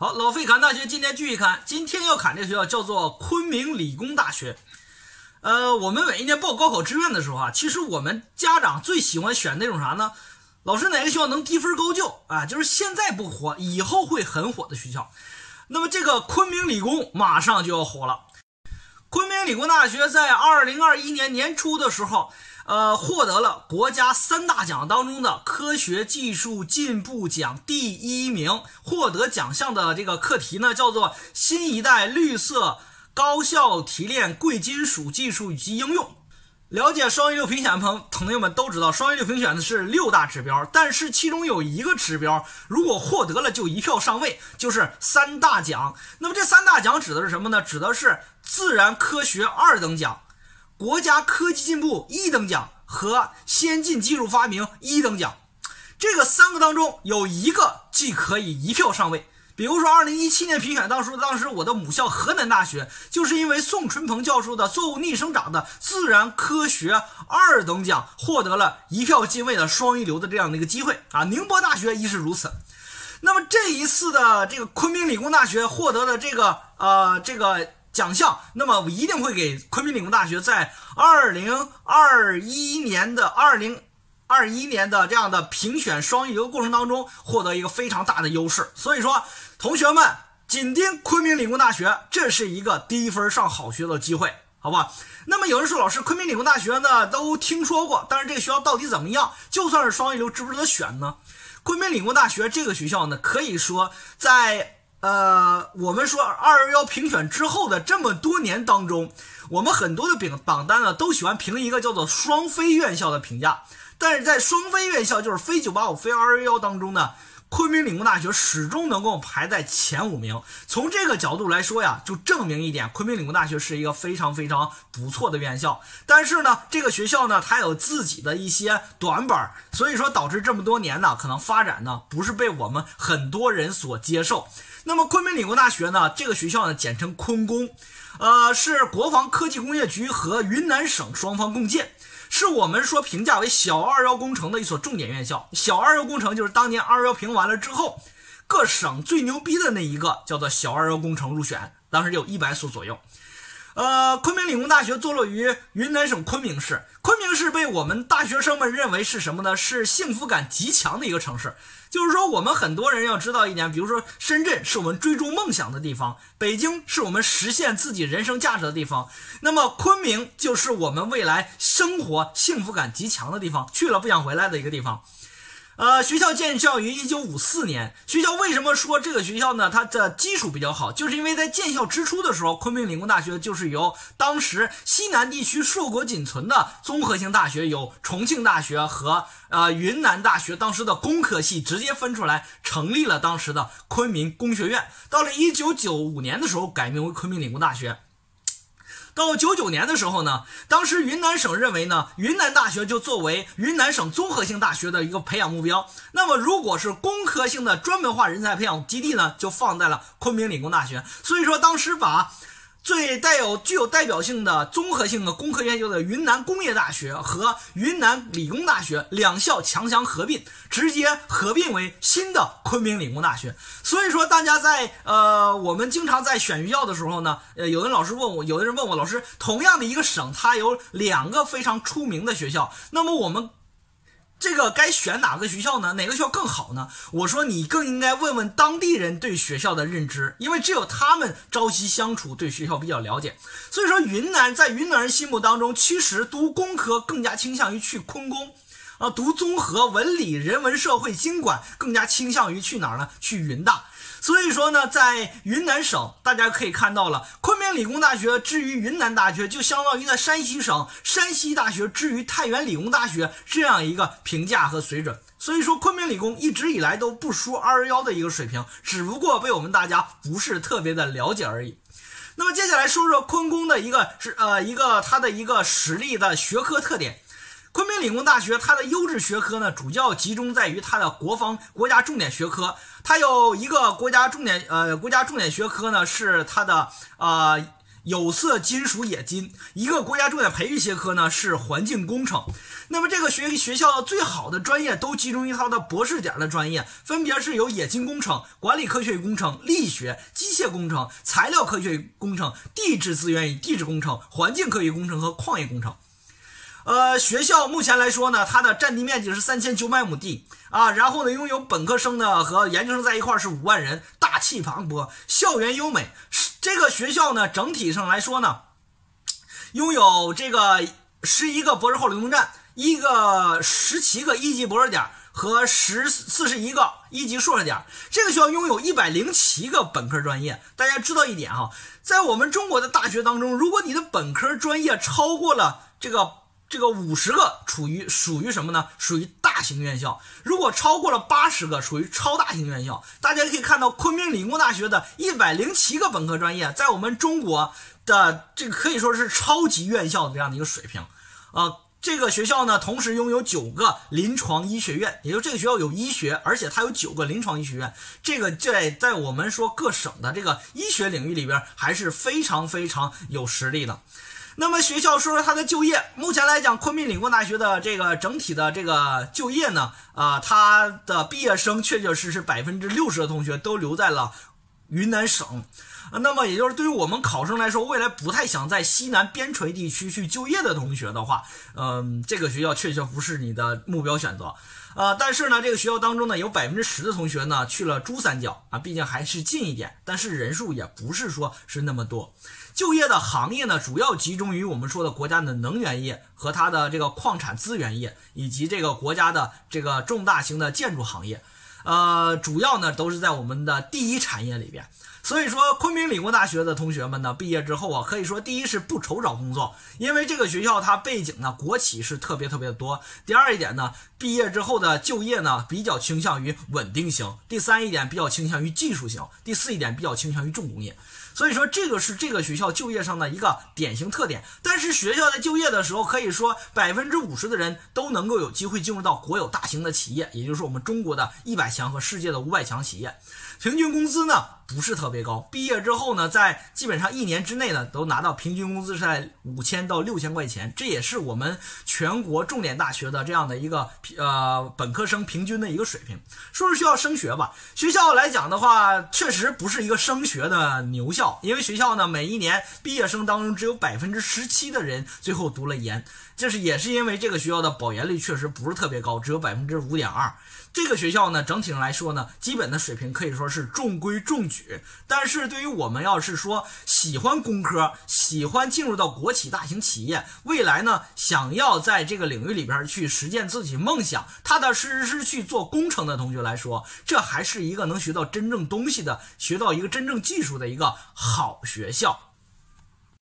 好，老费侃大学今天继续侃，今天要侃这学校叫做昆明理工大学。呃，我们每一年报高考志愿的时候啊，其实我们家长最喜欢选那种啥呢？老师哪个学校能低分高就啊？就是现在不火，以后会很火的学校。那么这个昆明理工马上就要火了。昆明理工大学在二零二一年年初的时候，呃，获得了国家三大奖当中的科学技术进步奖第一名。获得奖项的这个课题呢，叫做“新一代绿色高效提炼贵金属技术以及应用”。了解双一流评选的朋朋友们都知道，双一流评选的是六大指标，但是其中有一个指标，如果获得了就一票上位，就是三大奖。那么这三大奖指的是什么呢？指的是自然科学二等奖、国家科技进步一等奖和先进技术发明一等奖。这个三个当中有一个既可以一票上位。比如说，二零一七年评选当初，当时我的母校河南大学，就是因为宋春鹏教授的作物逆生长的自然科学二等奖，获得了一票进位的双一流的这样的一个机会啊。宁波大学亦是如此。那么这一次的这个昆明理工大学获得的这个呃这个奖项，那么我一定会给昆明理工大学在二零二一年的二零。二一年的这样的评选双一流过程当中，获得一个非常大的优势。所以说，同学们紧盯昆明理工大学，这是一个低分上好学的机会，好吧？那么有人说，老师，昆明理工大学呢都听说过，但是这个学校到底怎么样？就算是双一流，值不值得选呢？昆明理工大学这个学校呢，可以说在呃我们说二幺幺评选之后的这么多年当中，我们很多的榜榜单呢都喜欢评一个叫做双非院校的评价。但是在双非院校，就是非九八五、非二幺幺当中呢，昆明理工大学始终能够排在前五名。从这个角度来说呀，就证明一点，昆明理工大学是一个非常非常不错的院校。但是呢，这个学校呢，它有自己的一些短板，所以说导致这么多年呢，可能发展呢不是被我们很多人所接受。那么昆明理工大学呢，这个学校呢，简称昆工，呃，是国防科技工业局和云南省双方共建。是我们说评价为“小二幺工程”的一所重点院校。小二幺工程就是当年二幺评完了之后，各省最牛逼的那一个，叫做小二幺工程入选，当时有一百所左右。呃，昆明理工大学坐落于云南省昆明市。昆明市被我们大学生们认为是什么呢？是幸福感极强的一个城市。就是说，我们很多人要知道一点，比如说，深圳是我们追逐梦想的地方，北京是我们实现自己人生价值的地方。那么，昆明就是我们未来生活幸福感极强的地方，去了不想回来的一个地方。呃，学校建校于一九五四年。学校为什么说这个学校呢？它的基础比较好，就是因为在建校之初的时候，昆明理工大学就是由当时西南地区硕果仅存的综合性大学，有重庆大学和呃云南大学，当时的工科系直接分出来，成立了当时的昆明工学院。到了一九九五年的时候，改名为昆明理工大学。到九九年的时候呢，当时云南省认为呢，云南大学就作为云南省综合性大学的一个培养目标。那么，如果是工科性的专门化人才培养基地呢，就放在了昆明理工大学。所以说，当时把。最带有具有代表性的综合性的工科院校的云南工业大学和云南理工大学两校强强合并，直接合并为新的昆明理工大学。所以说，大家在呃，我们经常在选学校的时候呢，呃，有的老师问我，有的人问我，老师，同样的一个省，它有两个非常出名的学校，那么我们。这个该选哪个学校呢？哪个学校更好呢？我说你更应该问问当地人对学校的认知，因为只有他们朝夕相处，对学校比较了解。所以说，云南在云南人心目当中，其实读工科更加倾向于去昆工，啊，读综合文理人文社会经管更加倾向于去哪儿呢？去云大。所以说呢，在云南省，大家可以看到了，昆明理工大学之于云南大学，就相当于在山西省山西大学之于太原理工大学这样一个评价和水准。所以说，昆明理工一直以来都不输二幺幺的一个水平，只不过被我们大家不是特别的了解而已。那么接下来说说昆工的一个是呃一个它的一个实力的学科特点。昆明理工大学它的优质学科呢，主要集中在于它的国防国家重点学科。它有一个国家重点呃国家重点学科呢，是它的呃有色金属冶金。一个国家重点培育学科呢是环境工程。那么这个学学校最好的专业都集中于它的博士点的专业，分别是有冶金工程、管理科学与工程、力学、机械工程、材料科学与工程、地质资源与地质工程、环境科学工程和矿业工程。呃，学校目前来说呢，它的占地面积是三千九百亩地啊，然后呢，拥有本科生呢和研究生在一块是五万人，大气磅礴，校园优美。这个学校呢，整体上来说呢，拥有这个十一个博士后流动站，一个十七个一级博士点和十四十一个一级硕士点。这个学校拥有一百零七个本科专业。大家知道一点哈，在我们中国的大学当中，如果你的本科专业超过了这个。这个五十个处于属于什么呢？属于大型院校。如果超过了八十个，属于超大型院校。大家可以看到，昆明理工大学的一百零七个本科专业，在我们中国的这个可以说是超级院校的这样的一个水平。啊，这个学校呢，同时拥有九个临床医学院，也就这个学校有医学，而且它有九个临床医学院。这个在在我们说各省的这个医学领域里边，还是非常非常有实力的。那么学校说说它的就业，目前来讲，昆明理工大学的这个整体的这个就业呢，啊，它的毕业生确确实实百分之六十的同学都留在了云南省，那么也就是对于我们考生来说，未来不太想在西南边陲地区去就业的同学的话，嗯，这个学校确确不是你的目标选择，呃，但是呢，这个学校当中呢，有百分之十的同学呢去了珠三角啊，毕竟还是近一点，但是人数也不是说是那么多。就业的行业呢，主要集中于我们说的国家的能源业和它的这个矿产资源业，以及这个国家的这个重大型的建筑行业，呃，主要呢都是在我们的第一产业里边。所以说，昆明理工大学的同学们呢，毕业之后啊，可以说第一是不愁找工作，因为这个学校它背景呢，国企是特别特别的多。第二一点呢，毕业之后的就业呢，比较倾向于稳定型。第三一点，比较倾向于技术型。第四一点，比较倾向于重工业。所以说，这个是这个学校就业上的一个典型特点。但是学校在就业的时候，可以说百分之五十的人都能够有机会进入到国有大型的企业，也就是我们中国的一百强和世界的五百强企业。平均工资呢不是特别高，毕业之后呢，在基本上一年之内呢，都拿到平均工资是在五千到六千块钱，这也是我们全国重点大学的这样的一个呃本科生平均的一个水平。说是需要升学吧，学校来讲的话，确实不是一个升学的牛校，因为学校呢每一年毕业生当中只有百分之十七的人最后读了研，这是也是因为这个学校的保研率确实不是特别高，只有百分之五点二。这个学校呢，整体上来说呢，基本的水平可以说是中规中矩。但是对于我们要是说喜欢工科、喜欢进入到国企大型企业，未来呢想要在这个领域里边去实现自己梦想，踏踏实实去做工程的同学来说，这还是一个能学到真正东西的、学到一个真正技术的一个好学校。